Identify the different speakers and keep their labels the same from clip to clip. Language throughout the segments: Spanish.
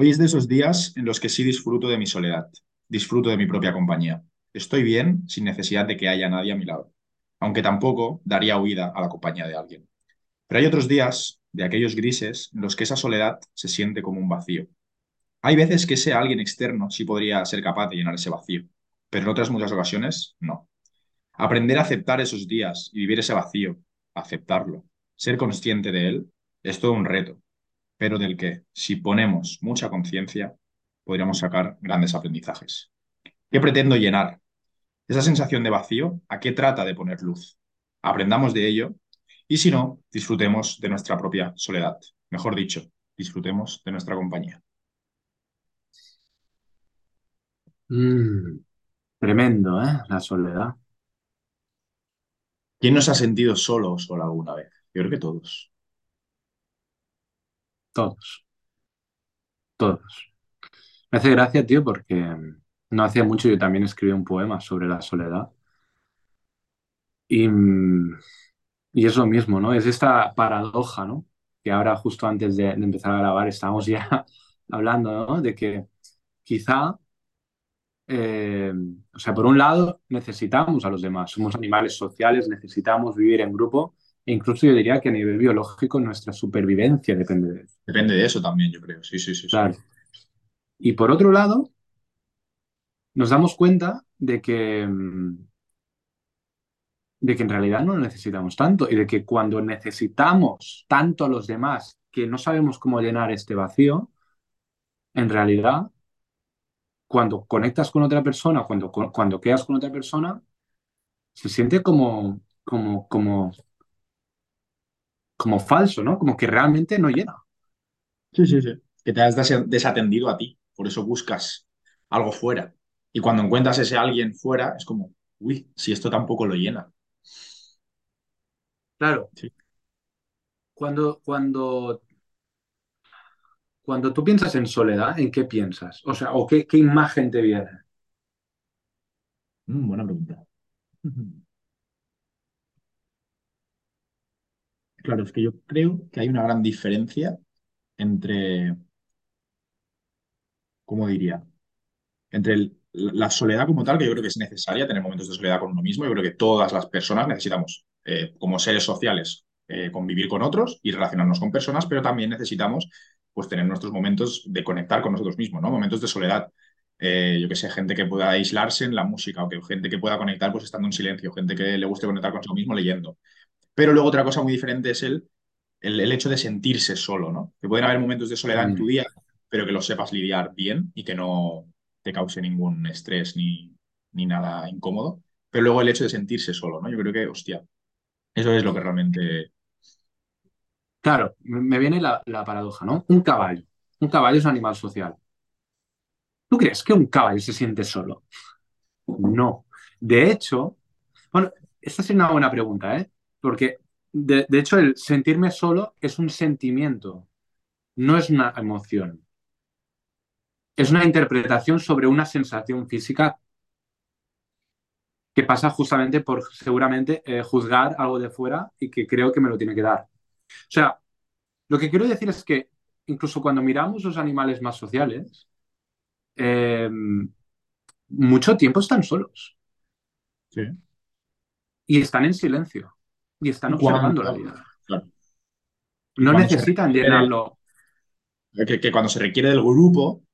Speaker 1: Hoy es de esos días en los que sí disfruto de mi soledad, disfruto de mi propia compañía. Estoy bien sin necesidad de que haya nadie a mi lado, aunque tampoco daría huida a la compañía de alguien. Pero hay otros días, de aquellos grises, en los que esa soledad se siente como un vacío. Hay veces que ese alguien externo sí podría ser capaz de llenar ese vacío, pero en otras muchas ocasiones no. Aprender a aceptar esos días y vivir ese vacío, aceptarlo, ser consciente de él, es todo un reto, pero del que, si ponemos mucha conciencia, podríamos sacar grandes aprendizajes. ¿Qué pretendo llenar? Esa sensación de vacío, ¿a qué trata de poner luz? Aprendamos de ello y si no, disfrutemos de nuestra propia soledad. Mejor dicho, disfrutemos de nuestra compañía.
Speaker 2: Mm, tremendo, ¿eh? La soledad.
Speaker 1: ¿Quién nos ha sentido solo o sola alguna vez? Yo creo que todos.
Speaker 2: Todos. Todos. Me hace gracia, tío, porque no hacía mucho yo también escribí un poema sobre la soledad. Y, y es lo mismo, ¿no? Es esta paradoja, ¿no? Que ahora justo antes de, empezar a grabar estamos ya hablando, ¿no? De que quizá eh, o sea, por un lado, necesitamos a los demás, somos animales sociales, necesitamos vivir en grupo, incluso yo diría que a nivel biológico nuestra supervivencia depende de eso.
Speaker 1: Depende de eso también, yo creo, sí, sí, sí.
Speaker 2: Claro. Y por otro lado, nos damos cuenta de que, mm, de que en realidad no necesitamos tanto y de que cuando necesitamos tanto a los demás que no sabemos cómo llenar este vacío, en realidad cuando conectas con otra persona, cuando, cuando quedas con otra persona, se siente como, como, como, como falso, ¿no? Como que realmente no llena.
Speaker 1: Sí, sí, sí. Que te has desatendido a ti, por eso buscas algo fuera. Y cuando encuentras ese alguien fuera, es como, uy, si esto tampoco lo llena.
Speaker 2: Claro.
Speaker 1: Sí.
Speaker 2: Cuando, cuando cuando tú piensas en soledad, ¿en qué piensas? O sea, ¿o qué, qué imagen te viene?
Speaker 1: Mm, buena pregunta. Claro, es que yo creo que hay una gran diferencia entre, ¿cómo diría? Entre la soledad como tal, que yo creo que es necesaria tener momentos de soledad con uno mismo. Yo creo que todas las personas necesitamos, eh, como seres sociales, eh, convivir con otros y relacionarnos con personas, pero también necesitamos pues tener nuestros momentos de conectar con nosotros mismos, ¿no? Momentos de soledad. Eh, yo que sé, gente que pueda aislarse en la música o que gente que pueda conectar pues estando en silencio, gente que le guste conectar consigo mismo leyendo. Pero luego otra cosa muy diferente es el, el, el hecho de sentirse solo, ¿no? Que pueden haber momentos de soledad en tu
Speaker 2: Mm,
Speaker 1: día, pero que los sepas lidiar bien y que no te cause ningún estrés ni, ni nada incómodo. Pero luego el hecho de sentirse solo, ¿no? Yo creo que, hostia, eso es lo que realmente...
Speaker 2: Claro, me me viene la, la paradoja, ¿no? Un caballo. Un caballo es un animal social. ¿Tú crees que un caballo se siente solo? No. De hecho, bueno, esta es una buena pregunta, ¿eh? Porque de, de hecho el sentirme solo es un sentimiento, no es una emoción. Es una interpretación sobre una sensación física que pasa justamente por seguramente eh, juzgar algo de fuera y que creo que me lo tiene que dar. O sea, lo que quiero decir es que incluso cuando miramos los animales más sociales, eh, mucho tiempo están solos
Speaker 1: Sí.
Speaker 2: y están en silencio y están observando la vida.
Speaker 1: claro,
Speaker 2: No necesitan
Speaker 1: requiere,
Speaker 2: llenarlo.
Speaker 1: que, que cuando se requiere del grupo,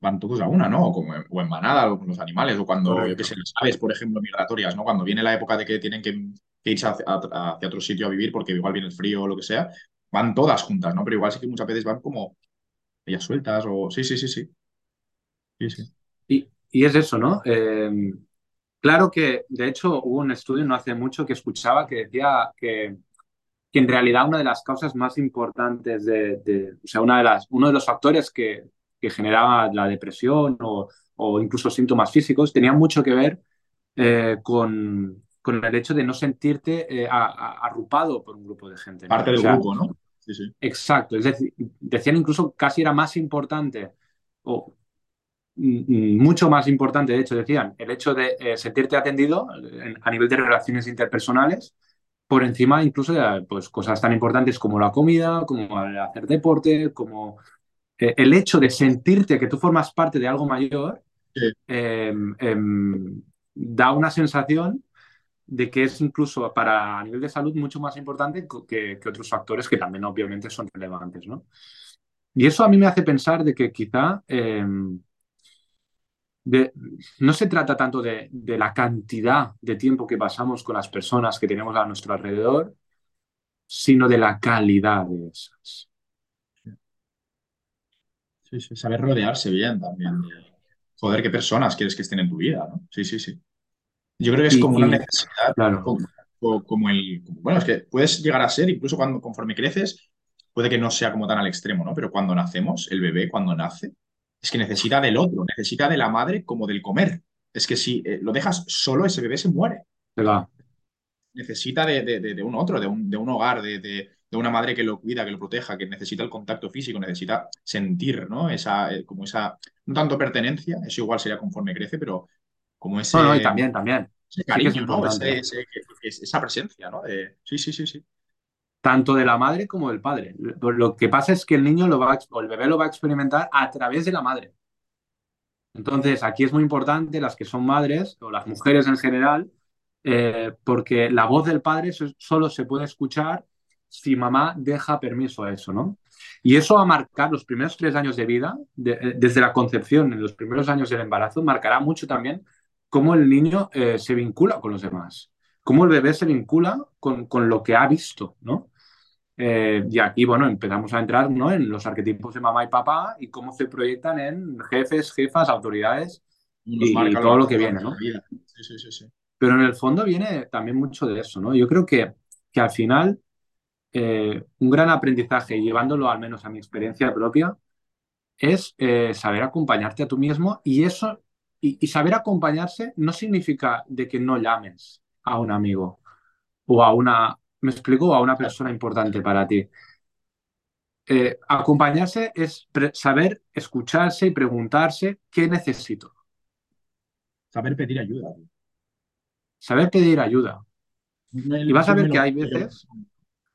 Speaker 1: van todos a una, ¿no? O, como en, o en manada, o con los animales, o cuando, yo qué
Speaker 2: Correcto.
Speaker 1: sé, las aves, por ejemplo, migratorias, ¿no? Cuando viene la época de que tienen que, que irse hacia, hacia otro sitio a vivir porque igual viene el frío o lo que sea, van todas juntas, ¿no? Pero igual sí que muchas veces van como ellas sueltas o... Sí, sí, sí, sí. Sí, sí.
Speaker 2: Y, y es eso, ¿no? Eh, claro que, de hecho, hubo un estudio no hace mucho que escuchaba que decía que, que en realidad una de las causas más importantes de, de- o sea, una de las, uno de los factores que, que generaba la depresión o, o incluso síntomas físicos tenía mucho que ver eh, con, con el hecho de no sentirte eh, a- a- arrupado por un grupo de gente, ¿no?
Speaker 1: Parte
Speaker 2: O
Speaker 1: del
Speaker 2: sea,
Speaker 1: grupo, ¿no? Sí, sí.
Speaker 2: exacto, es decir, decían incluso casi era más importante o mucho más importante, de hecho, decían, el hecho de eh, sentirte atendido en- a nivel de relaciones interpersonales, por encima incluso de pues, cosas tan importantes como la comida, como el hacer deporte, como eh, el hecho de sentirte que tú formas parte de algo mayor
Speaker 1: Sí.
Speaker 2: eh, da una sensación de que es incluso para a nivel de salud mucho más importante que, que otros factores que también obviamente son relevantes, ¿no? Y eso a mí me hace pensar de que quizá em, de- no se trata tanto de, de la cantidad de tiempo que pasamos con las personas que tenemos a nuestro alrededor, sino de la calidad de esas.
Speaker 1: Sí, sí, saber rodearse bien también de, joder, qué personas quieres que estén en tu vida, ¿no? Sí, sí, sí. Yo creo que es
Speaker 2: Y,
Speaker 1: como una necesidad,
Speaker 2: claro,
Speaker 1: como, o- como el, como- bueno, es que puedes llegar a ser, incluso cuando conforme creces, puede que no sea como tan al extremo, ¿no? Pero cuando nacemos, el bebé cuando nace, es que necesita del otro, necesita de la madre como del comer. Es que si eh, lo dejas solo, ese bebé se muere.
Speaker 2: va.
Speaker 1: necesita de, de- de- de un otro, de un, de un hogar, de, de- de una madre que lo cuida, que lo proteja, que necesita el contacto físico, necesita sentir, ¿no? Esa, eh, como esa, no tanto pertenencia, eso igual sería conforme crece, pero como
Speaker 2: No, no, y
Speaker 1: ese,
Speaker 2: también, también.
Speaker 1: ese
Speaker 2: Sí que es
Speaker 1: cariño, ¿no? Ese, ese- esa presencia, ¿no? Sí, sí, sí, sí.
Speaker 2: Tanto de la madre como del padre. Lo que pasa es que el niño lo va a, o el bebé lo va a experimentar a través de la madre. Entonces, aquí es muy importante las que son madres o las mujeres en general, eh, porque la voz del padre so- solo se puede escuchar si mamá deja permiso a eso, ¿no? Y eso va a marcar los primeros tres años de vida, eh, desde la concepción, en los primeros años del embarazo, marcará mucho también cómo el niño eh, se vincula con los demás, cómo el bebé se vincula con, con lo que ha visto, ¿no? Eh, y aquí, bueno, empezamos a entrar, ¿no? en los arquetipos de mamá y papá y cómo se proyectan en jefes, jefas, autoridades y, todo lo que viene, ¿no?
Speaker 1: Sí, sí, sí, sí.
Speaker 2: Pero en el fondo viene también mucho de eso, ¿no? Yo creo que, que al final eh, un gran aprendizaje, llevándolo al menos a mi experiencia propia, es eh, saber acompañarte a tú mismo y eso, y, y saber acompañarse no significa de que no llames a un amigo o a una, me explico, a una persona importante para ti. Eh, acompañarse es saber escucharse y preguntarse qué necesito.
Speaker 1: Saber pedir ayuda. tío.
Speaker 2: Saber pedir ayuda. Y vas a ver que
Speaker 1: lo-
Speaker 2: hay veces...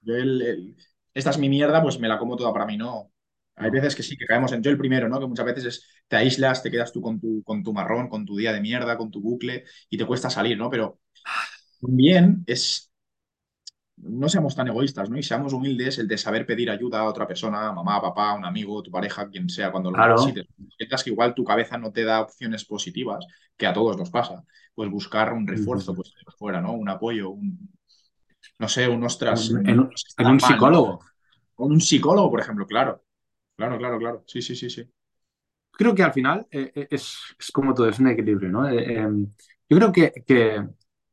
Speaker 1: Yo el- el- esta es mi mierda, pues me la como toda para mí, no. Hay
Speaker 2: No.
Speaker 1: veces que sí, que caemos en yo el primero, ¿no? Que muchas veces es, te aíslas, te quedas tú con tu, con tu marrón, con tu día de mierda, con tu bucle y te cuesta salir, ¿no? Pero también es, no seamos tan egoístas, ¿no? Y seamos humildes el de saber pedir ayuda a otra persona, mamá, papá, un amigo, tu pareja, quien sea, cuando lo
Speaker 2: Claro.
Speaker 1: necesites. Sientas que igual tu cabeza no te da opciones positivas, que a todos nos pasa, pues buscar un refuerzo, pues fuera, ¿no? Un apoyo, un, no sé, un ostras,
Speaker 2: En,
Speaker 1: un-
Speaker 2: en un- psicólogo.
Speaker 1: Con un psicólogo, por ejemplo, claro. Claro, claro, claro. Sí, sí, sí, sí.
Speaker 2: Creo que al final eh, eh, es, es como todo, es un equilibrio, ¿no? Eh, eh, yo creo que, que-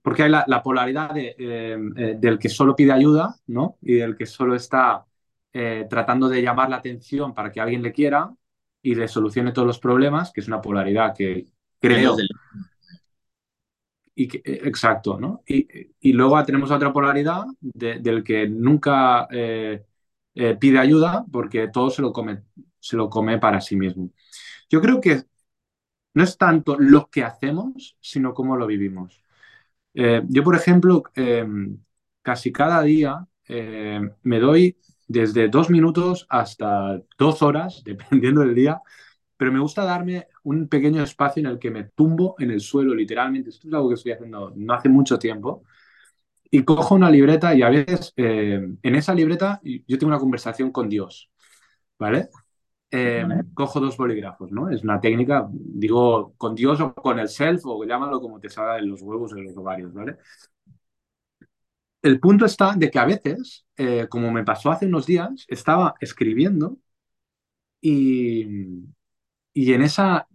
Speaker 2: porque hay la, la polaridad de, eh, eh, del que solo pide ayuda, ¿no? Y del que solo está eh, tratando de llamar la atención para que alguien le quiera y le solucione todos los problemas, que es una polaridad que creo
Speaker 1: dos del-
Speaker 2: y que, exacto, ¿no? Y, y luego tenemos otra polaridad de- del que nunca eh, pide ayuda porque todo se lo come, se lo come para sí mismo. Yo creo que no es tanto lo que hacemos, sino cómo lo vivimos. Eh, yo, por ejemplo, eh, casi cada día eh, me doy desde dos minutos hasta dos horas, dependiendo del día, pero me gusta darme un pequeño espacio en el que me tumbo en el suelo, literalmente. Esto es algo que estoy haciendo no hace mucho tiempo. Y cojo una libreta y a veces eh, en esa libreta yo tengo una conversación con Dios, ¿vale? Eh, cojo dos bolígrafos, ¿no? Es una técnica, digo, con Dios o con el self, o llámalo como te salga en los huevos o en los ovarios, ¿vale? El punto está de que a veces, eh, como me pasó hace unos días, estaba escribiendo y, y en esa,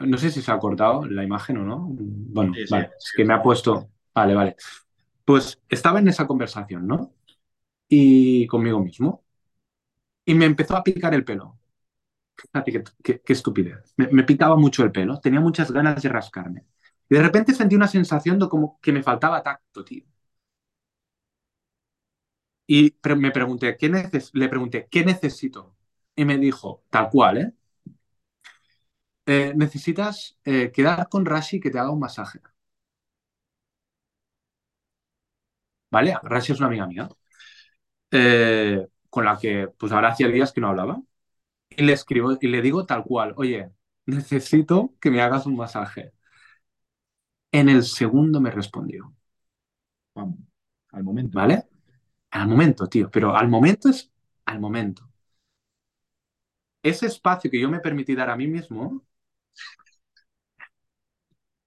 Speaker 2: no sé si se ha cortado la imagen o no. Bueno,
Speaker 1: Sí, sí,
Speaker 2: vale,
Speaker 1: sí,
Speaker 2: es que me ha puesto, vale, vale. Pues estaba en esa conversación, ¿no? Y conmigo mismo. Y me empezó a picar el pelo. Fíjate qué, estupidez. Me, me picaba mucho el pelo, tenía muchas ganas de rascarme. Y de repente sentí una sensación de como que me faltaba tacto, tío. Y me pregunté, ¿qué neces le pregunté, ¿qué necesito? Y me dijo, tal cual, ¿eh? Eh, necesitas eh, quedar con Rashi que te haga un masaje. ¿Vale? Rashi es una amiga mía, eh, con la que pues ahora hacía días que no hablaba. Y le escribo y le digo tal cual, oye, necesito que me hagas un masaje. En el segundo me respondió.
Speaker 1: Vamos, al momento.
Speaker 2: ¿Vale? Al momento, tío. Pero al momento es al momento. Ese espacio que yo me permití dar a mí mismo.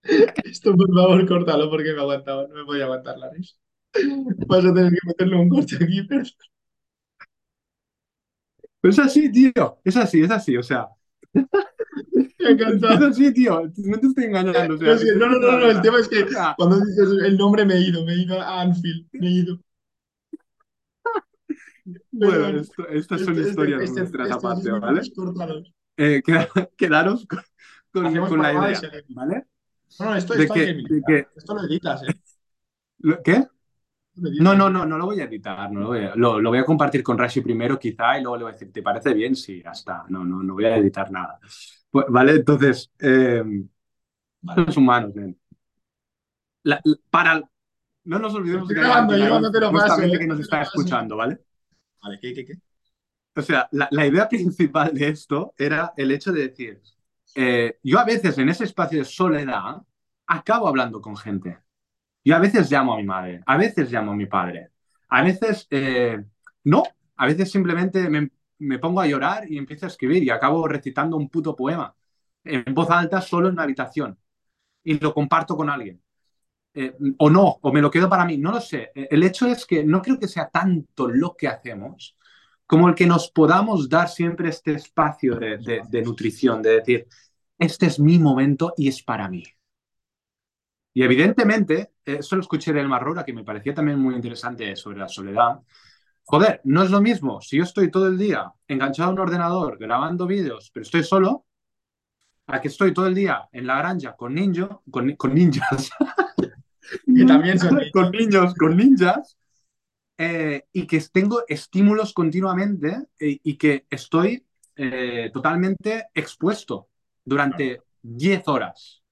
Speaker 1: Esto, por favor, córtalo porque me aguantaba, no me podía aguantar la risa. Vas a tener que meterle un corte aquí, pero.
Speaker 2: Es así, tío. Es así, es así. O sea, es así, tío. No te estoy engañando. o sea,
Speaker 1: No, no, no, no, no, el tema es que
Speaker 2: sea,
Speaker 1: cuando dices el nombre me he ido, me he ido a Anfield, me he ido.
Speaker 2: Bueno, esto- estas son
Speaker 1: Este-
Speaker 2: historias
Speaker 1: este-
Speaker 2: nuestras
Speaker 1: estos
Speaker 2: aparte,
Speaker 1: minutos
Speaker 2: ¿vale?
Speaker 1: córtalos.
Speaker 2: Eh, queda- quedaros con, con-
Speaker 1: Hacemos
Speaker 2: con la idea. ¿vale?
Speaker 1: No, no, esto,
Speaker 2: De
Speaker 1: esto hay
Speaker 2: que- de
Speaker 1: Esto lo editas, ¿eh?
Speaker 2: ¿Qué? No, no, no, no lo voy a editar, no lo voy a, lo, lo voy a compartir con Rashi primero quizá y luego le voy a decir, ¿te parece bien? Sí, ya está, no, no, no voy a editar nada. Pues, vale, entonces, eh,
Speaker 1: Vale.
Speaker 2: los humanos, nen. La- la- para, no nos olvidemos
Speaker 1: Estoy
Speaker 2: que hay
Speaker 1: grabando, yo te lo paso, ¿eh?
Speaker 2: que nos está escuchando, ¿vale?
Speaker 1: Vale, ¿qué, qué, qué?
Speaker 2: O sea, la, la idea principal de esto era el hecho de decir, eh, yo a veces en ese espacio de soledad acabo hablando con gente. Yo a veces llamo a mi madre, a veces llamo a mi padre, a veces eh, no, a veces simplemente me, me pongo a llorar y empiezo a escribir y acabo recitando un puto poema en voz alta solo en una habitación y lo comparto con alguien. Eh, o no, o me lo quedo para mí, no lo sé. Eh, El hecho es que no creo que sea tanto lo que hacemos como el que nos podamos dar siempre este espacio de, de- de nutrición, de decir, este es mi momento y es para mí. Y evidentemente, eh, eso lo escuché de Elmar Roura, que me parecía también muy interesante sobre la soledad. Joder, no es lo mismo si yo estoy todo el día enganchado a un ordenador grabando vídeos, pero estoy solo, a que estoy todo el día en la granja con, ninjo, con, con ninjas,
Speaker 1: Que también son
Speaker 2: con niños, con ninjas, eh, y que tengo estímulos continuamente eh, y que estoy eh, totalmente expuesto durante 10 horas.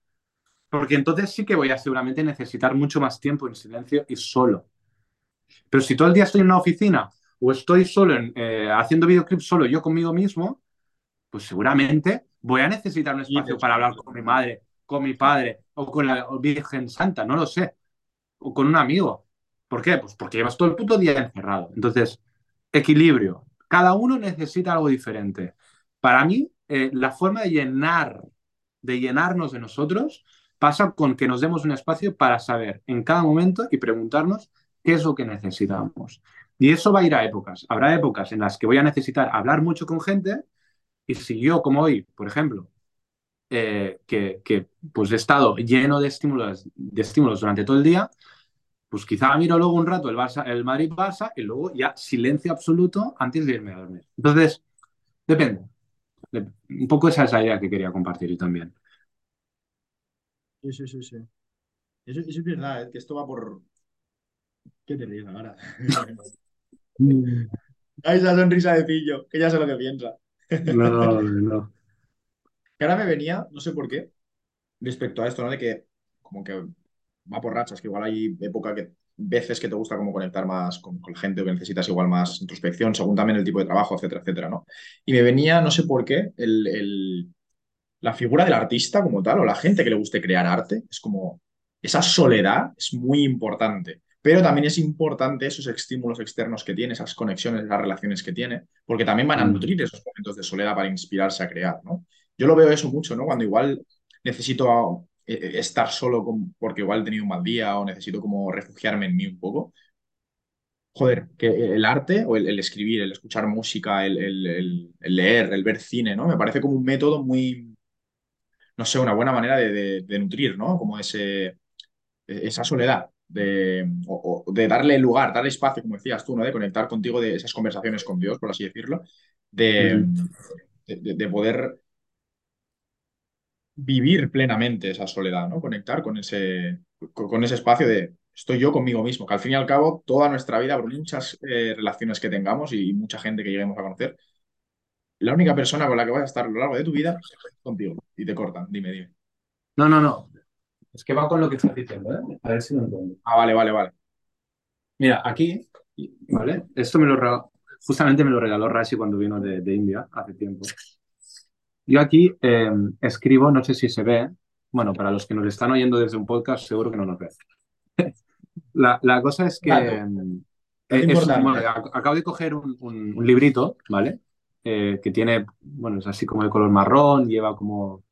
Speaker 2: Porque entonces sí que voy a seguramente necesitar mucho más tiempo en silencio y solo. Pero si todo el día estoy en una oficina o estoy solo en, eh, haciendo videoclips solo yo conmigo mismo, pues seguramente voy a necesitar un espacio para hablar con mi madre, con mi padre o con la Virgen Santa, no lo sé, o con un amigo. ¿Por qué? Pues porque llevas todo el puto día encerrado. Entonces, equilibrio. Cada uno necesita algo diferente. Para mí, eh, la forma de llenar, de llenarnos de nosotros, pasa con que nos demos un espacio para saber en cada momento y preguntarnos qué es lo que necesitamos. Y eso va a ir a épocas. Habrá épocas en las que voy a necesitar hablar mucho con gente y si yo, como hoy, por ejemplo, eh, que, que, pues he estado lleno de estímulos, de estímulos durante todo el día, pues quizá miro luego un rato el, Barça, el Madrid-Barça y luego ya silencio absoluto antes de irme a dormir. Entonces, depende. De- un poco esa es la idea que quería compartir también.
Speaker 1: Sí, sí, sí, sí. Eso, eso es verdad, ¿eh? que esto va por... ¿Qué te ríes ahora? Ay, esa sonrisa de pillo, que ya sé lo que piensa.
Speaker 2: No, no.
Speaker 1: Que ahora me venía, no sé por qué, respecto a esto, ¿no? De que como que va por rachas, que igual hay época que veces que te gusta como conectar más con, con gente o que necesitas igual más introspección, según también el tipo de trabajo, etcétera, etcétera, ¿no? Y me venía, no sé por qué, el, el- la figura del artista como tal, o la gente que le guste crear arte, es como esa soledad es muy importante. Pero también es importante esos estímulos externos que tiene, esas conexiones, esas relaciones que tiene, porque también van a
Speaker 2: Mm.
Speaker 1: nutrir esos momentos de soledad para inspirarse a crear, ¿no? Yo lo veo eso mucho, ¿no? Cuando igual necesito eh, estar solo con- porque igual he tenido un mal día o necesito como refugiarme en mí un poco. Joder, que el arte o el, el escribir, el escuchar música, el- el leer, el ver cine, ¿no? Me parece como un método muy, no sé, una buena manera de, de- de nutrir, ¿no? Como ese, esa soledad, de, o, o de darle lugar, darle espacio, como decías tú, ¿no? De conectar contigo, de esas conversaciones con Dios, por así decirlo, de, de- de- de poder vivir plenamente esa soledad, ¿no? Conectar con ese, con, con ese espacio de estoy yo conmigo mismo, que al fin y al cabo toda nuestra vida, por muchas eh, relaciones que tengamos y mucha gente que lleguemos a conocer, la única persona con la que vas a estar a lo largo de tu vida es contigo y te cortan. Dime, dime.
Speaker 2: No, no, no. Es que va con lo que estás diciendo, ¿eh? A ver si lo entiendo.
Speaker 1: Ah, vale, vale, vale.
Speaker 2: Mira, aquí, ¿vale? Esto me lo regaló. Justamente me lo regaló Rashi cuando vino de, de India hace tiempo. Yo aquí eh, escribo, no sé si se ve, bueno, para los que nos están oyendo desde un podcast, seguro que no nos ve. la, la, cosa es que
Speaker 1: Claro.
Speaker 2: eh,
Speaker 1: Es
Speaker 2: bueno, ac- acabo de coger un, un- un librito, ¿vale? Eh, que tiene, bueno, es así como de color marrón, lleva como,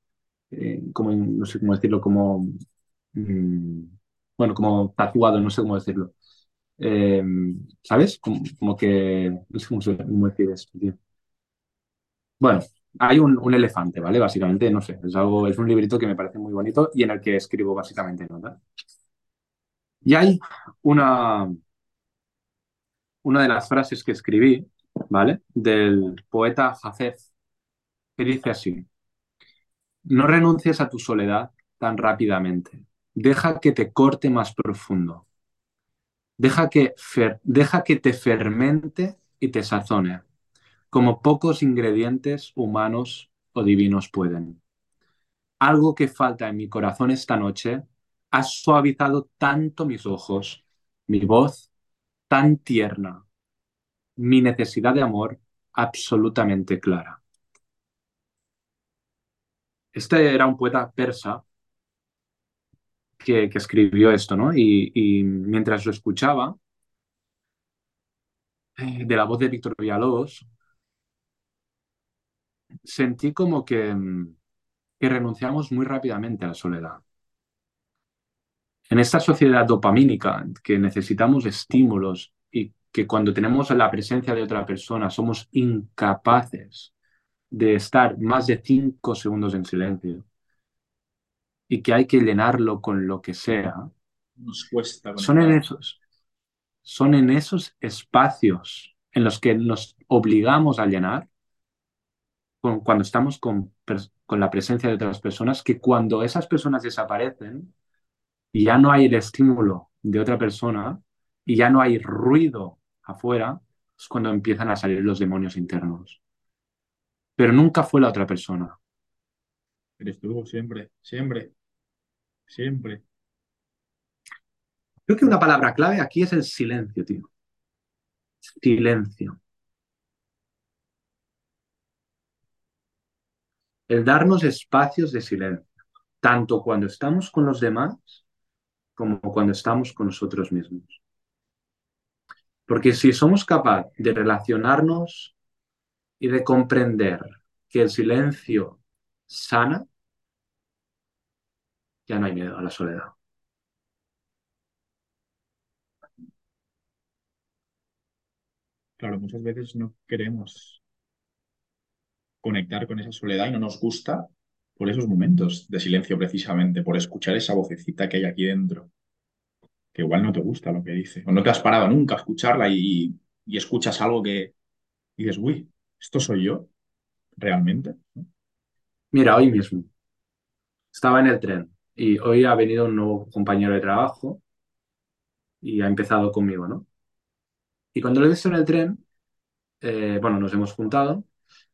Speaker 2: eh, como no sé cómo decirlo, como, mm, bueno, como tatuado, no sé cómo decirlo. Eh, ¿sabes? Como, que, no sé cómo, cómo decir esto, tío. Bueno, hay un, un elefante, ¿vale? Básicamente, no sé, es algo, es un librito que me parece muy bonito y en el que escribo básicamente notas. Y hay una, una de las frases que escribí, Del poeta Hafez, que dice así, no renuncies a tu soledad tan rápidamente, deja que te corte más profundo, deja que, deja que te fermente y te sazone, como pocos ingredientes humanos o divinos pueden. Algo que falta en mi corazón esta noche ha suavizado tanto mis ojos, mi voz tan tierna, mi necesidad de amor absolutamente clara. Este era un poeta persa que, escribió esto, ¿no? Y, y mientras lo escuchaba, eh, de la voz de Víctor Villalobos, sentí como que, mm, que renunciamos muy rápidamente a la soledad. En esta sociedad dopamínica que necesitamos estímulos y que cuando tenemos la presencia de otra persona somos incapaces de estar más de cinco segundos en silencio y que hay que llenarlo con lo que sea,
Speaker 1: Nos cuesta
Speaker 2: son en esos, son en esos espacios en los que nos obligamos a llenar con- cuando estamos con la presencia de otras personas, que cuando esas personas desaparecen, y ya no hay el estímulo de otra persona y ya no hay ruido afuera, es cuando empiezan a salir los demonios internos. Pero nunca fue la otra persona.
Speaker 1: Eres tú, siempre, siempre, siempre.
Speaker 2: Creo que una palabra clave aquí es el silencio, tío. Silencio. El darnos espacios de silencio, tanto cuando estamos con los demás como cuando estamos con nosotros mismos. Porque si somos capaces de relacionarnos y de comprender que el silencio sana, ya no hay miedo a la soledad.
Speaker 1: Claro, muchas veces no queremos conectar con esa soledad y no nos gusta por esos momentos de silencio precisamente, por escuchar esa vocecita que hay aquí dentro, que igual no te gusta lo que dice, o no te has parado nunca a escucharla y, y escuchas algo que dices, uy, ¿esto soy yo realmente?
Speaker 2: Mira, hoy mismo estaba en el tren y hoy ha venido un nuevo compañero de trabajo y ha empezado conmigo, ¿no? Y cuando lo he visto en el tren, eh, bueno, nos hemos juntado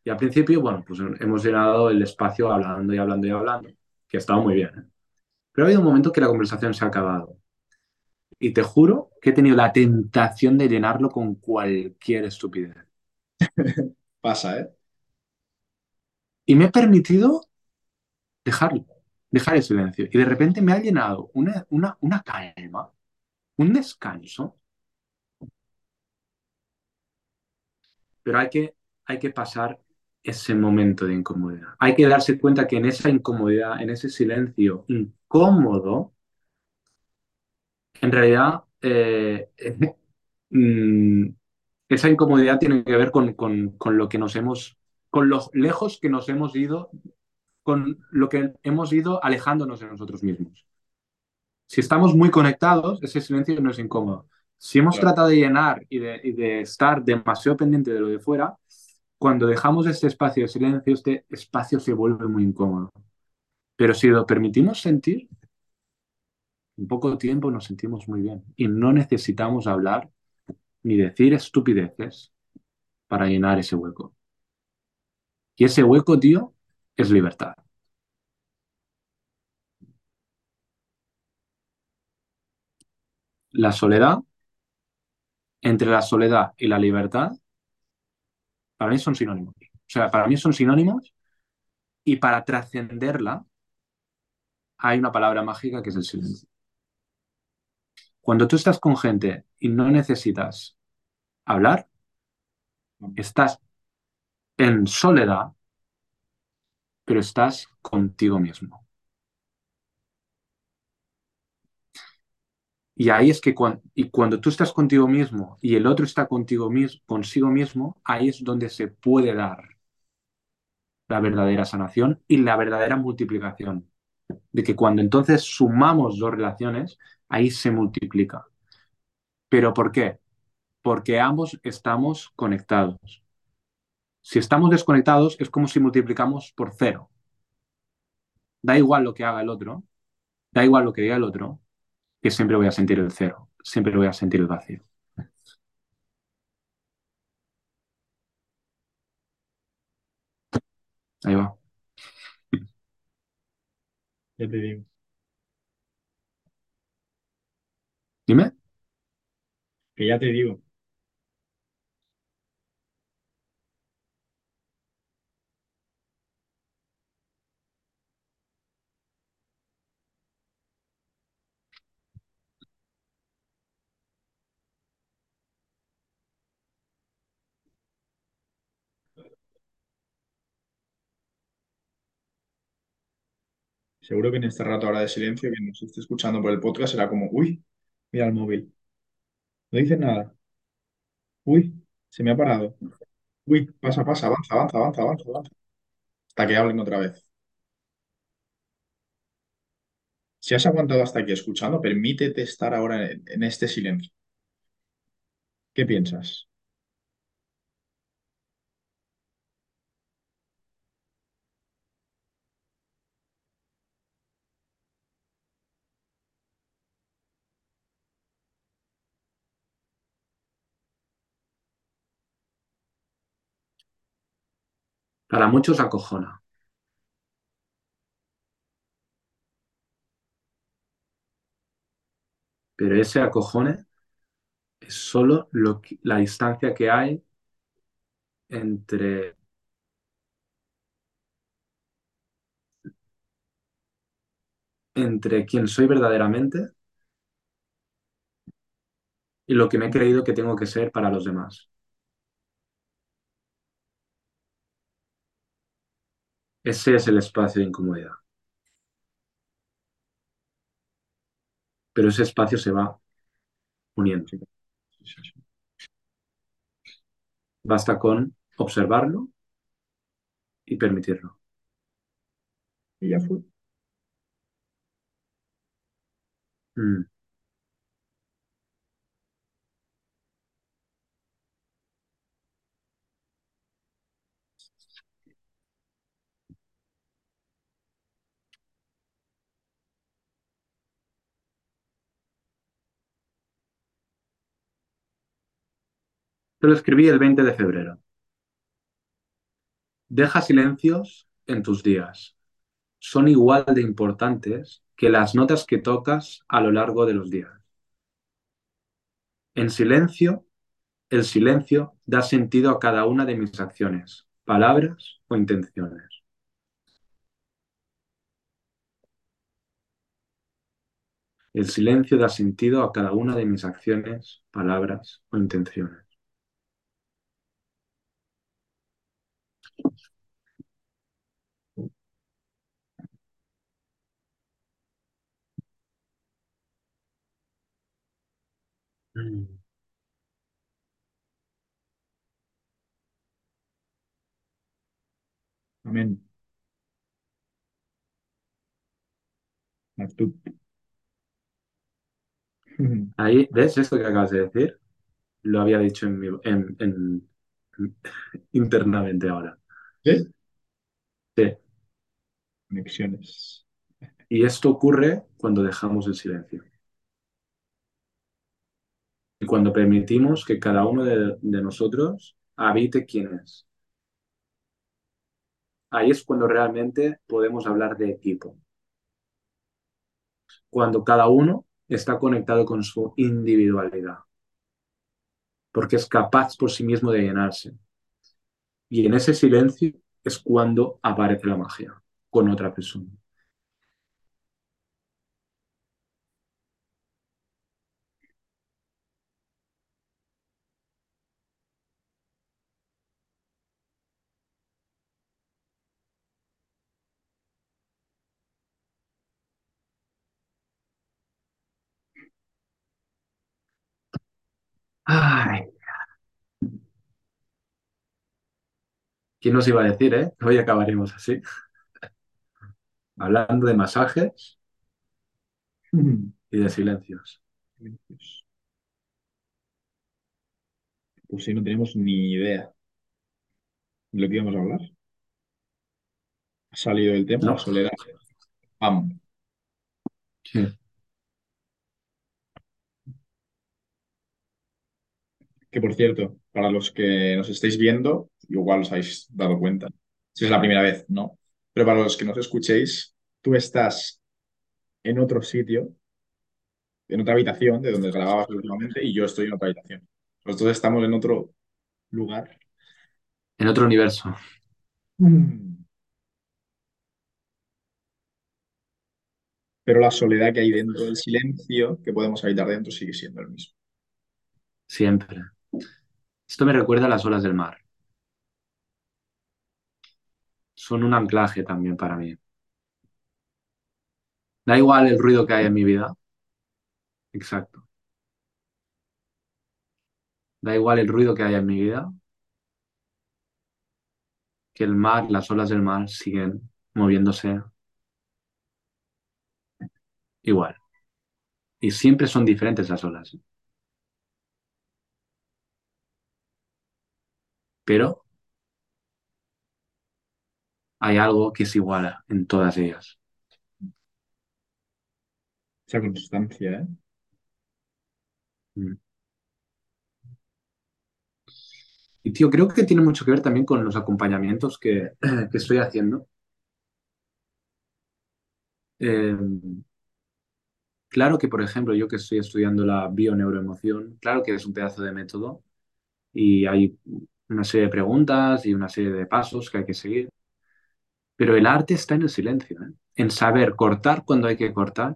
Speaker 2: y al principio, bueno, pues hemos llenado el espacio hablando y hablando y hablando, que ha estado muy bien, ¿eh? Pero ha habido un momento que la conversación se ha acabado. Y te juro que he tenido la tentación de llenarlo con cualquier estupidez.
Speaker 1: Pasa, ¿eh?
Speaker 2: Y me he permitido dejarlo, dejar el silencio. Y de repente me ha llenado una, una, una calma, un descanso. Pero hay que, hay que pasar ese momento de incomodidad. Hay que darse cuenta que en esa incomodidad, en ese silencio incómodo, en realidad eh, mm, esa incomodidad tiene que ver con, con, con lo que nos hemos, con lo lejos que nos hemos ido, con lo que hemos ido alejándonos de nosotros mismos. Si estamos muy conectados, ese silencio no es incómodo. Si hemos
Speaker 1: Claro.
Speaker 2: tratado de llenar y de, y de estar demasiado pendiente de lo de fuera, cuando dejamos este espacio de silencio, este espacio se vuelve muy incómodo. Pero si lo permitimos sentir, en poco tiempo nos sentimos muy bien y no necesitamos hablar ni decir estupideces para llenar ese hueco. Y ese hueco, tío, es libertad. La soledad, entre la soledad y la libertad, Para mí son sinónimos. O sea, para mí son sinónimos y para trascenderla hay una palabra mágica que es el silencio. Cuando tú estás con gente y no necesitas hablar, estás en soledad, pero estás contigo mismo. Y ahí es que cuando, y cuando tú estás contigo mismo y el otro está contigo consigo mismo, ahí es donde se puede dar la verdadera sanación y la verdadera multiplicación. De que cuando entonces sumamos dos relaciones, ahí se multiplica. ¿Pero por qué? Porque ambos estamos conectados. Si estamos desconectados es como si multiplicamos por cero. Da igual lo que haga el otro, da igual lo que diga el otro, que siempre voy a sentir el cero, siempre voy a sentir el vacío. Ahí va.
Speaker 1: Ya te digo.
Speaker 2: Dime.
Speaker 1: Que ya te digo. Seguro que en este rato ahora de silencio, quien nos esté escuchando por el podcast será como, uy, mira el móvil. No dices nada. Uy, se me ha parado. Uy, pasa, pasa, avanza, avanza, avanza, avanza, avanza. Hasta que hablen otra vez. Si has aguantado hasta aquí escuchando, permítete estar ahora en, en este silencio. ¿Qué piensas?
Speaker 2: Para muchos acojona. Pero ese acojone es solo la distancia que hay entre entre quien soy verdaderamente y lo que me he creído que tengo que ser para los demás. Ese es el espacio de incomodidad. Pero ese espacio se va uniendo. Basta con observarlo y permitirlo.
Speaker 1: Y ya fue.
Speaker 2: Mm. Te lo escribí el 20 de febrero. Deja silencios en tus días. Son igual de importantes que las notas que tocas a lo largo de los días. En silencio, el silencio da sentido a cada una de mis acciones, palabras o intenciones. El silencio da sentido a cada una de mis acciones, palabras o intenciones. Mm.
Speaker 1: Amén. Maktub.
Speaker 2: Ahí, ¿ves esto que acabas de decir? Lo había dicho en mi- en- en- internamente ahora.
Speaker 1: ¿Ves?
Speaker 2: Sí.
Speaker 1: Conexiones.
Speaker 2: Y esto ocurre cuando dejamos el silencio. Y cuando permitimos que cada uno de, de nosotros habite quién es. Ahí es cuando realmente podemos hablar de equipo. Cuando cada uno está conectado con su individualidad. Porque es capaz por sí mismo de llenarse. Y en ese silencio es cuando aparece la magia con otra persona. Ay. ¿Quién nos iba a decir, eh? Hoy acabaremos así. Hablando de masajes y de silencios.
Speaker 1: Pues sí, no tenemos ni idea de lo que íbamos a hablar. Ha salido el tema,
Speaker 2: No.
Speaker 1: la soledad. Pam.
Speaker 2: Sí.
Speaker 1: Que por cierto, para los que nos estéis viendo, igual os habéis dado cuenta. Si es la primera vez, no. Pero para los que nos escuchéis, tú estás en otro sitio, en otra habitación de donde grababas últimamente, y yo estoy en otra habitación. Los dos estamos en otro lugar.
Speaker 2: En otro universo.
Speaker 1: Pero la soledad que hay dentro, el silencio que podemos habitar dentro sigue siendo el mismo.
Speaker 2: Siempre. Esto me recuerda a las olas del mar. Son un anclaje también para mí. Da igual el ruido que hay en mi vida. Exacto. Da igual el ruido que haya en mi vida. Que el mar, las olas del mar siguen moviéndose igual. Y siempre son diferentes las olas. Pero hay algo que es igual en todas ellas.
Speaker 1: Esa constancia, ¿eh?
Speaker 2: Mm. Y tío, creo que tiene mucho que ver también con los acompañamientos que, que estoy haciendo. Eh, claro que, por ejemplo, yo que estoy estudiando la bioneuroemoción, claro que es un pedazo de método y hay una serie de preguntas y una serie de pasos que hay que seguir. Pero el arte está en el silencio, ¿eh? en saber cortar cuando hay que cortar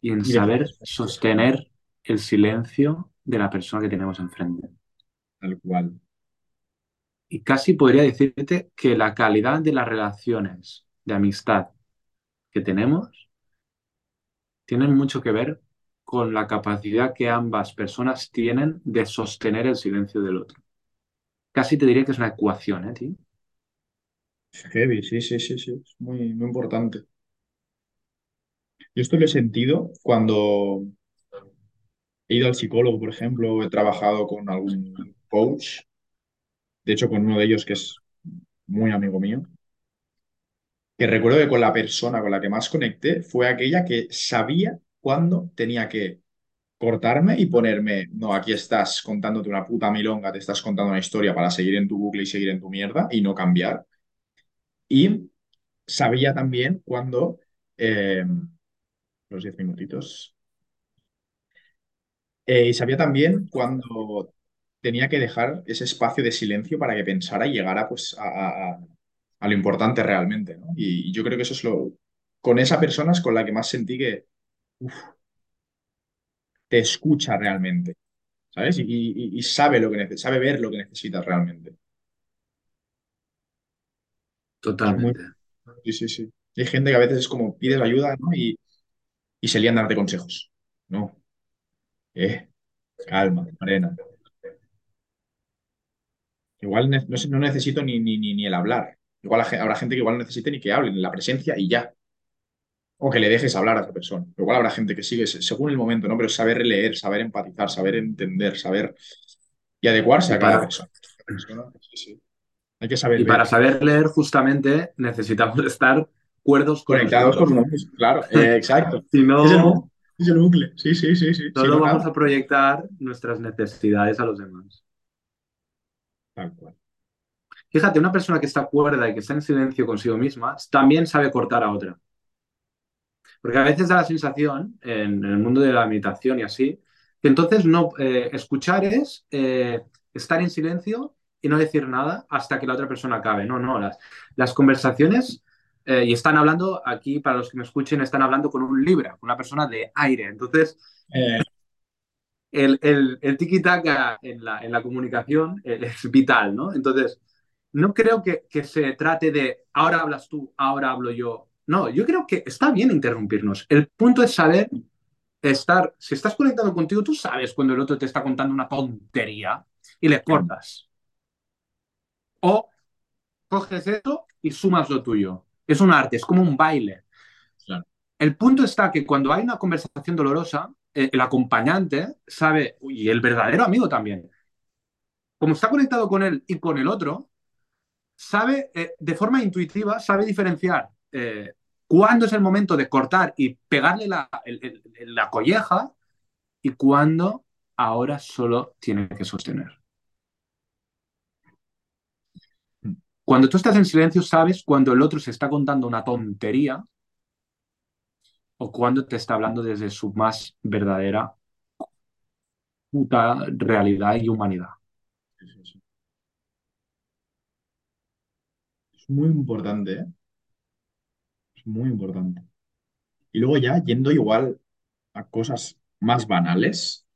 Speaker 2: y en saber sostener el silencio de la persona que tenemos enfrente.
Speaker 1: Tal cual.
Speaker 2: Y casi podría decirte que la calidad de las relaciones de amistad que tenemos tienen mucho que ver con la capacidad que ambas personas tienen de sostener el silencio del otro. Casi te diría que es una ecuación, ¿eh, tío?
Speaker 1: Heavy, sí, sí, sí, sí. Es muy, muy importante. Yo esto lo he sentido cuando he ido al psicólogo, por ejemplo, he trabajado con algún coach, de hecho con uno de ellos que es muy amigo mío, que recuerdo que con la persona con la que más conecté fue aquella que sabía cuándo tenía que cortarme y ponerme, no, aquí estás contándote una puta milonga, te estás contando una historia para seguir en tu bucle y seguir en tu mierda y no cambiar. Y sabía también cuando, eh, los diez minutitos, y sabía también cuando tenía que dejar ese espacio de silencio para que pensara y llegara pues a, lo importante realmente. Y, yo creo que eso es lo... Con esa persona es con la que más sentí que uf, te escucha realmente, ¿sabes? Y, y- sabe lo que sabe ver lo que necesitas realmente. Muy...
Speaker 2: Totalmente.
Speaker 1: Sí, sí, sí. Hay gente que a veces es como pides ayuda, ¿no? Y, y se lían a darte consejos. No, eh, calma, arena. Igual no, no necesito ni, ni, ni, ni el hablar. Igual habrá gente que igual no necesite ni que hablen, la presencia y ya. O que le dejes hablar a esa persona. Pero igual habrá gente que sigue se- según el momento, ¿no? Pero saber leer, saber empatizar, saber entender, saber y adecuarse a cada. Persona, sí, sí. Hay que saber
Speaker 2: y para saber leer, justamente, necesitamos estar cuerdos con
Speaker 1: Conectados con
Speaker 2: nosotros.
Speaker 1: claro, eh, exacto.
Speaker 2: Si
Speaker 1: Es el,
Speaker 2: no,
Speaker 1: es el bucle. Sí, sí, sí, sí. Si
Speaker 2: solo
Speaker 1: no,
Speaker 2: vamos a proyectar nuestras necesidades a los demás.
Speaker 1: Tal cual.
Speaker 2: Fíjate, una persona que está cuerda y que está en silencio consigo misma, también sabe cortar a otra. Porque a veces da la sensación, en, en el mundo de la meditación y así, que entonces no, eh, escuchar es eh, estar en silencio y no decir nada hasta que la otra persona acabe. No, no, las, las conversaciones, eh, y están hablando, aquí para los que me escuchen, están hablando con un libra, una persona de aire. Entonces,
Speaker 1: Eh,
Speaker 2: el, el, el tiki-taka en la, en la comunicación eh, es vital, ¿no? Entonces, no creo que, que se trate de ahora hablas tú, ahora hablo yo. No, yo creo que está bien interrumpirnos. El punto es saber estar, si estás conectado contigo, tú sabes cuando el otro te está contando una tontería y le cortas. O coges eso y sumas lo tuyo. Es un arte, es como un baile.
Speaker 1: Claro.
Speaker 2: El punto está que cuando hay una conversación dolorosa, eh, el acompañante sabe, y el verdadero amigo también, como está conectado con él y con el otro, sabe eh, de forma intuitiva, sabe diferenciar eh, cuándo es el momento de cortar y pegarle la, el, el, la colleja y cuándo ahora solo tiene que sostener. Cuando tú estás en silencio, sabes cuando el otro se está contando una tontería o cuando te está hablando desde su más verdadera puta realidad y humanidad.
Speaker 1: Es muy importante, ¿eh? Es muy importante. Y luego ya, yendo igual a cosas más banales,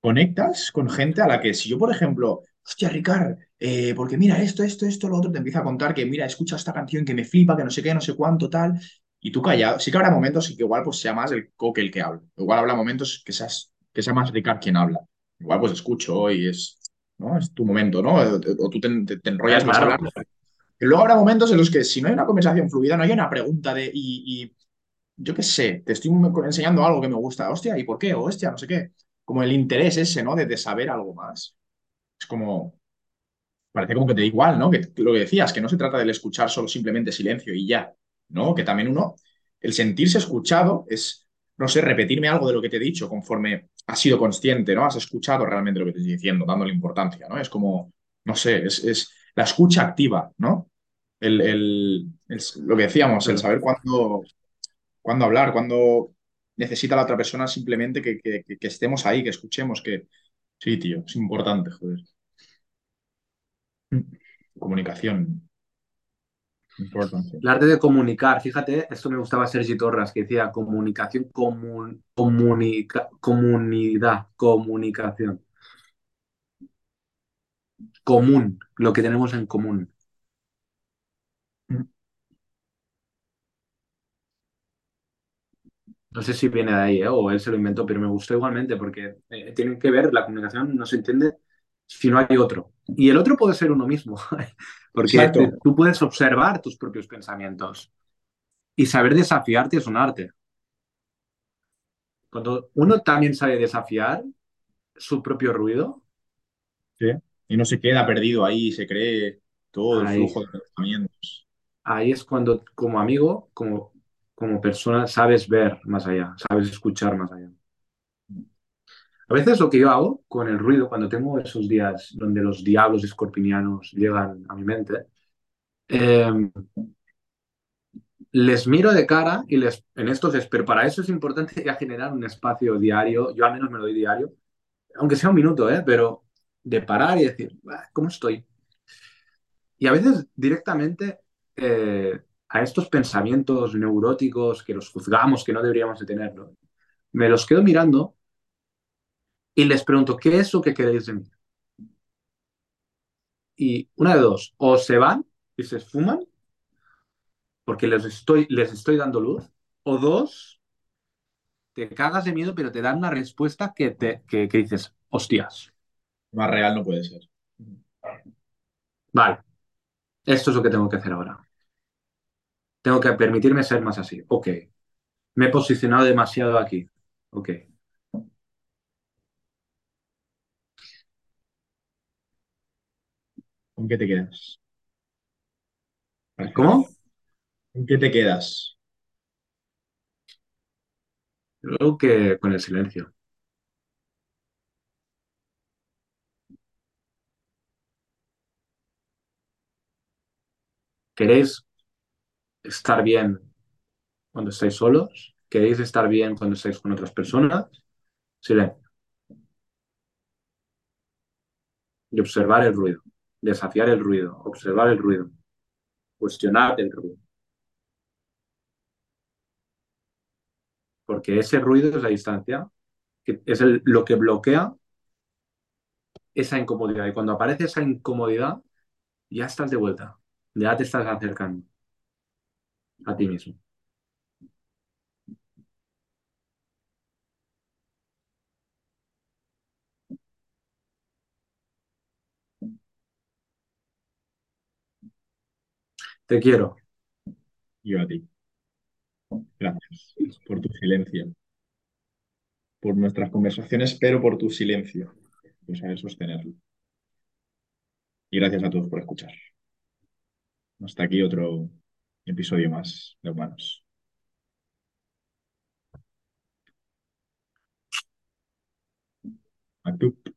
Speaker 1: conectas con gente a la que si yo, por ejemplo, hostia, Ricard, eh, porque mira esto, esto, esto, lo otro, te empieza a contar que mira, escucha esta canción que me flipa, que no sé qué, no sé cuánto, tal, y tú callado. Sí que habrá momentos en que igual pues sea más el coque el que habla. Igual habrá momentos que, seas, que sea más Ricard quien habla. Igual pues escucho y es, ¿no? Es tu momento, ¿no? O, o tú te, te, te enrollas
Speaker 2: Ya,
Speaker 1: más
Speaker 2: claro.
Speaker 1: hablando. Luego habrá momentos en los que si no hay una conversación fluida, no hay una pregunta de, y, y yo qué sé, te estoy enseñando algo que me gusta, hostia, ¿y por qué? O hostia, no sé qué. Como el interés ese, ¿no? De, de saber algo más. Es como, parece como que te da igual, ¿no? Que lo que decías, que no se trata del escuchar solo simplemente silencio y ya, ¿no? Que también uno, el sentirse escuchado es, no sé, repetirme algo de lo que te he dicho conforme has sido consciente, ¿no? Has escuchado realmente lo que te estoy diciendo, dándole importancia, ¿no? Es como, no sé, es, es la escucha activa, ¿no? El, el- lo que decíamos, el saber cuándo, cuándo hablar, cuándo necesita la otra persona simplemente que- que estemos ahí, que escuchemos, que sí, tío, es importante, joder. Comunicación, importante.
Speaker 2: El arte de comunicar, fíjate, esto me gustaba Sergi Torres, que decía comunicación, comun- comunica- comunidad, comunicación. Común, lo que tenemos en común. No sé si viene de ahí, ¿eh? o él se lo inventó, pero me gustó igualmente porque eh, tienen que ver, la comunicación no se entiende si no hay otro. Y el otro puede ser uno mismo, porque
Speaker 1: Exacto.
Speaker 2: tú puedes observar tus propios pensamientos y saber desafiarte es un arte. Cuando uno también sabe desafiar su propio ruido,
Speaker 1: Sí. Y no se queda perdido ahí, se cree todo el
Speaker 2: ahí,
Speaker 1: flujo de pensamientos.
Speaker 2: ahí es cuando como amigo, como, como persona, sabes ver más allá, sabes escuchar más allá. A veces lo que yo hago con el ruido, cuando tengo esos días donde los diablos escorpinianos llegan a mi mente, eh, les miro de cara y les, en estos, es- pero para eso es importante ya generar un espacio diario, yo al menos me lo doy diario, aunque sea un minuto, ¿eh? pero de parar y decir, "Ah, ¿cómo estoy? Y a veces directamente eh, a estos pensamientos neuróticos que los juzgamos, que no deberíamos de tenerlos, me los quedo mirando y les pregunto, ¿qué es lo que queréis de mí? Y una de dos, o se van y se esfuman porque les estoy, les estoy dando luz, o dos, te cagas de miedo, pero te dan una respuesta que, te, que, que dices, hostias,
Speaker 1: Más real no puede ser.
Speaker 2: vale, esto es lo que tengo que hacer ahora. Tengo que permitirme ser más así. Ok. Me he posicionado demasiado aquí. Ok.
Speaker 1: ¿Con qué te quedas?
Speaker 2: ¿Cómo?
Speaker 1: ¿Con qué te quedas?
Speaker 2: Creo que con el silencio. ¿Queréis estar bien cuando estáis solos? ¿Queréis estar bien cuando estáis con otras personas? Silencio. Y observar el ruido. Desafiar el ruido, observar el ruido, cuestionar el ruido. Porque ese ruido es la distancia, que es lo que bloquea esa incomodidad. Y cuando aparece esa incomodidad, ya estás de vuelta, ya te estás acercando a ti mismo. Te quiero.
Speaker 1: Yo a ti. Gracias por tu silencio, por nuestras conversaciones, pero por tu silencio, por saber sostenerlo. Y gracias a todos por escuchar. Hasta aquí otro episodio más de Humanos. Actu.